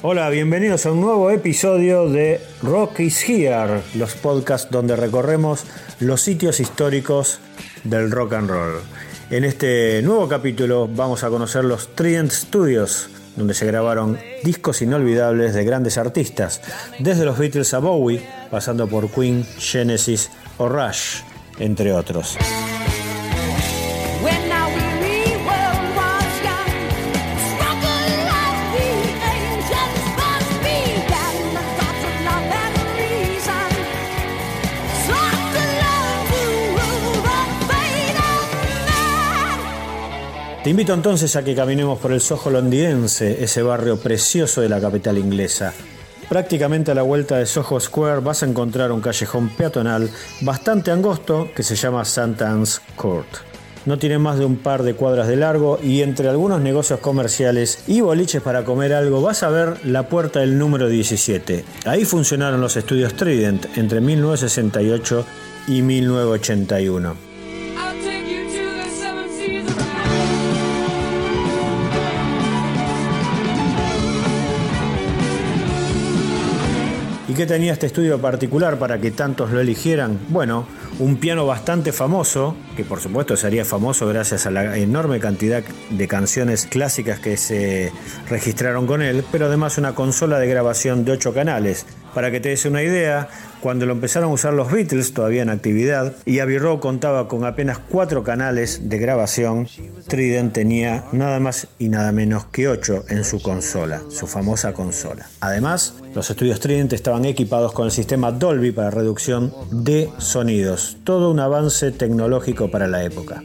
Hola, bienvenidos a un nuevo episodio de Rock is Here, los podcasts donde recorremos los sitios históricos del rock and roll. En este nuevo capítulo vamos a conocer los Trident Studios, donde se grabaron discos inolvidables de grandes artistas, desde los Beatles a Bowie, pasando por Queen, Genesis o Rush, entre otros. Te invito entonces a que caminemos por el Soho londinense, ese barrio precioso de la capital inglesa. Prácticamente a la vuelta de Soho Square vas a encontrar un callejón peatonal bastante angosto que se llama St. Anne's Court. No tiene más de un par de cuadras de largo y entre algunos negocios comerciales y boliches para comer algo vas a ver la puerta del número 17. Ahí funcionaron los estudios Trident entre 1968 y 1981. Qué tenía este estudio particular para que tantos lo eligieran? Bueno, un piano bastante famoso, que por supuesto sería famoso gracias a la enorme cantidad de canciones clásicas que se registraron con él, pero además una consola de grabación de 8 canales. Para que te des una idea, cuando lo empezaron a usar los Beatles, todavía en actividad, y Abbey Road contaba con apenas cuatro canales de grabación, Trident tenía nada más y nada menos que ocho en su consola, su famosa consola. Además, los estudios Trident estaban equipados con el sistema Dolby para reducción de sonidos, todo un avance tecnológico para la época.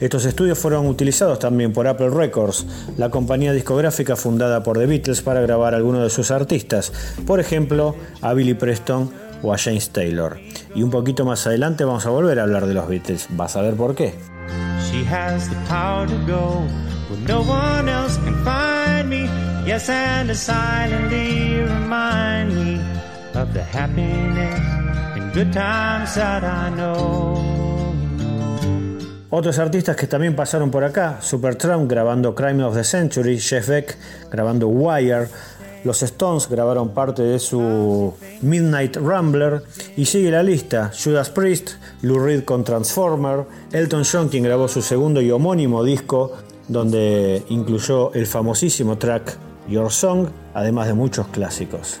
Estos estudios fueron utilizados también por Apple Records, la compañía discográfica fundada por The Beatles para grabar a algunos de sus artistas, por ejemplo a Billy Preston o a James Taylor. Y un poquito más adelante vamos a volver a hablar de los Beatles, vas a ver por qué. Otros artistas que también pasaron por acá, Supertramp grabando Crime of the Century, Jeff Beck grabando Wire, los Stones grabaron parte de su Midnight Rambler y sigue la lista, Judas Priest, Lou Reed con Transformer, Elton John quien grabó su segundo y homónimo disco donde incluyó el famosísimo track Your Song, además de muchos clásicos.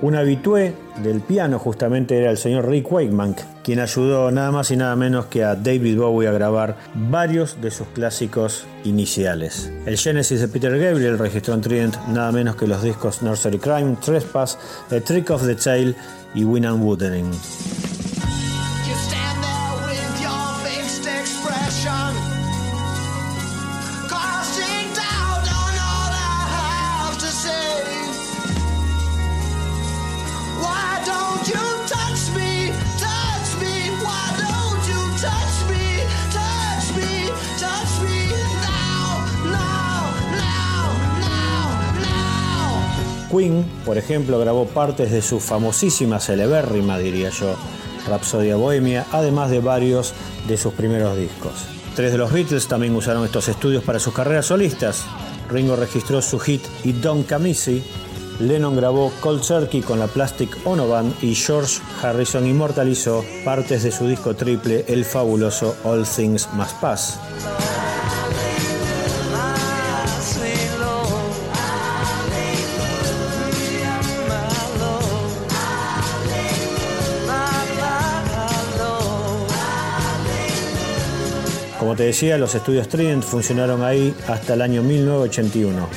Un habitué del piano justamente era el señor Rick Wakeman, quien ayudó nada más y nada menos que a David Bowie a grabar varios de sus clásicos iniciales. El Genesis de Peter Gabriel registró en Trident nada menos que los discos Nursery Crime, Trespass, A Trick of the Tail y Win and Wuthering. Queen, por ejemplo, grabó partes de su famosísima, celebérrima, diría yo, Rapsodia Bohemia, además de varios de sus primeros discos. Tres de los Beatles también usaron estos estudios para sus carreras solistas. Ringo registró su hit Y Don Camisi, Lennon grabó Cold Turkey con la Plastic Ono Band y George Harrison inmortalizó partes de su disco triple, el fabuloso All Things Must Pass. Te decía, los estudios Trident funcionaron ahí hasta el año 1981.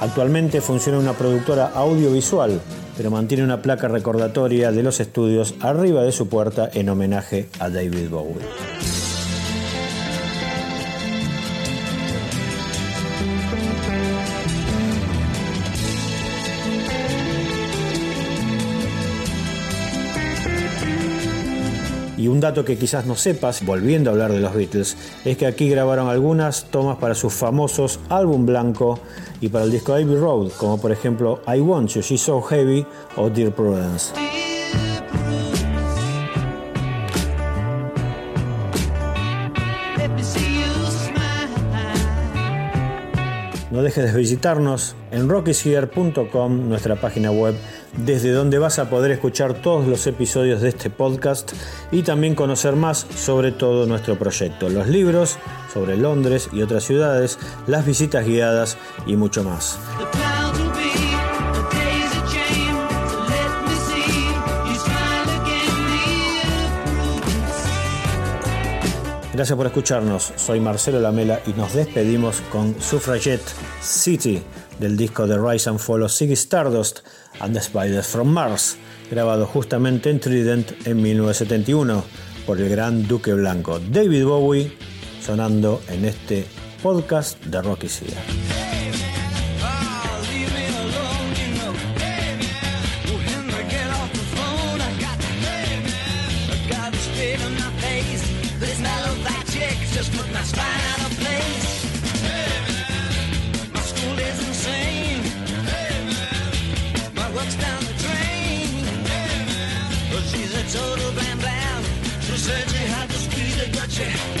Actualmente funciona una productora audiovisual, pero mantiene una placa recordatoria de los estudios arriba de su puerta en homenaje a David Bowie. Y un dato que quizás no sepas, volviendo a hablar de los Beatles, es que aquí grabaron algunas tomas para sus famosos álbum blanco y para el disco Abbey Road, como por ejemplo I Want You, She's So Heavy o Dear Prudence. No dejes de visitarnos en rockyseer.com, nuestra página web, desde donde vas a poder escuchar todos los episodios de este podcast y también conocer más sobre todo nuestro proyecto, los libros sobre Londres y otras ciudades, las visitas guiadas y mucho más. Gracias por escucharnos. Soy Marcelo Lamela y nos despedimos con Suffragette City del disco The Rise and Fall of Stardust and the Spiders from Mars, grabado justamente en Trident en 1971 por el gran Duque Blanco. David Bowie sonando en este podcast de Rocky Sia. Yeah.